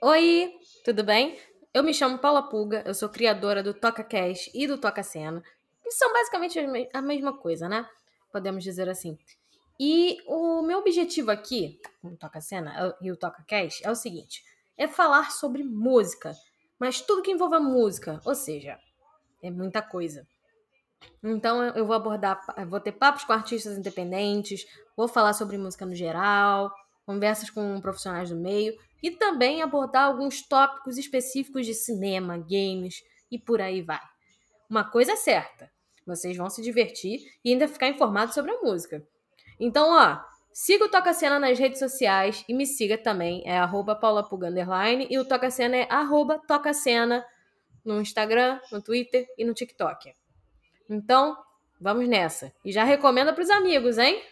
Oi, tudo bem? Eu me chamo Paula Pulga, eu sou criadora do Toca Cash e do Toca Cena, que são basicamente a mesma coisa, né? Podemos dizer assim. E o meu objetivo aqui, com o Toca Cena e o Toca Cash, é o seguinte: é falar sobre música, mas tudo que envolva música, ou seja, é muita coisa. Então eu vou abordar, vou ter papos com artistas independentes, vou falar sobre música no geral, conversas com profissionais do meio e também abordar alguns tópicos específicos de cinema, games e por aí vai. Uma coisa é certa, vocês vão se divertir e ainda ficar informados sobre a música. Então, ó, siga o Toca Cena nas redes sociais e me siga também, é arroba e o Toca Cena é arroba Toca Cena no Instagram, no Twitter e no TikTok. Então, vamos nessa. E já recomenda para os amigos, hein?